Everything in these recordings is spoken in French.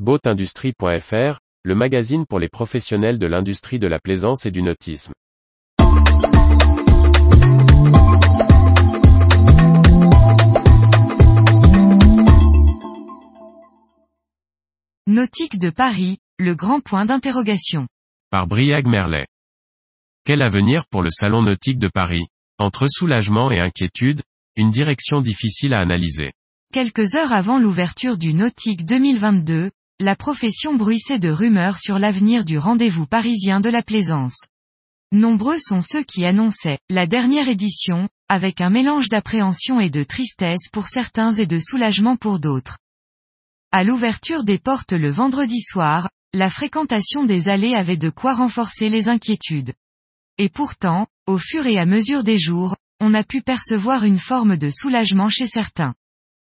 Boatindustrie.fr, le magazine pour les professionnels de l'industrie de la plaisance et du nautisme. Nautique de Paris, le grand point d'interrogation. Par Briag Merlet. Quel avenir pour le Salon nautique de Paris? Entre soulagement et inquiétude, une direction difficile à analyser. Quelques heures avant l'ouverture du Nautique 2022, la profession bruissait de rumeurs sur l'avenir du rendez-vous parisien de la plaisance. Nombreux sont ceux qui annonçaient la dernière édition, avec un mélange d'appréhension et de tristesse pour certains et de soulagement pour d'autres. À l'ouverture des portes le vendredi soir, la fréquentation des allées avait de quoi renforcer les inquiétudes. Et pourtant, au fur et à mesure des jours, on a pu percevoir une forme de soulagement chez certains.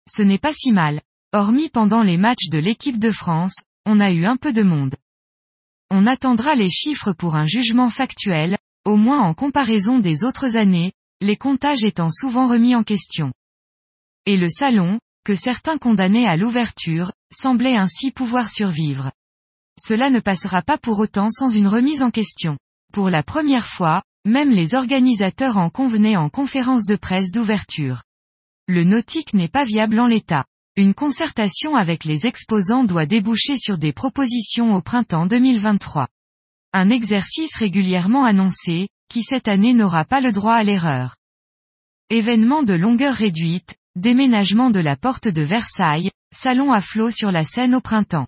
Ce n'est pas si mal. Hormis pendant les matchs de l'équipe de France, on a eu un peu de monde. On attendra les chiffres pour un jugement factuel, au moins en comparaison des autres années, les comptages étant souvent remis en question. Et le salon, que certains condamnaient à l'ouverture, semblait ainsi pouvoir survivre. Cela ne passera pas pour autant sans une remise en question. Pour la première fois, même les organisateurs en convenaient en conférence de presse d'ouverture. Le nautique n'est pas viable en l'état. Une concertation avec les exposants doit déboucher sur des propositions au printemps 2023. Un exercice régulièrement annoncé, qui cette année n'aura pas le droit à l'erreur. Événement de longueur réduite, déménagement de la porte de Versailles, salon à flot sur la Seine au printemps.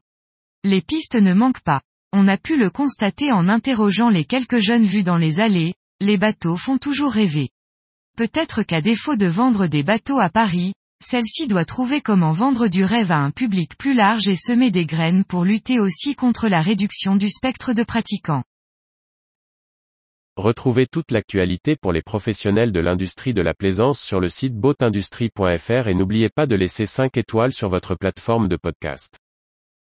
Les pistes ne manquent pas. On a pu le constater en interrogeant les quelques jeunes vus dans les allées, les bateaux font toujours rêver. Peut-être qu'à défaut de vendre des bateaux à Paris, celle-ci doit trouver comment vendre du rêve à un public plus large et semer des graines pour lutter aussi contre la réduction du spectre de pratiquants. Retrouvez toute l'actualité pour les professionnels de l'industrie de la plaisance sur le site boatindustrie.fr et n'oubliez pas de laisser 5 étoiles sur votre plateforme de podcast.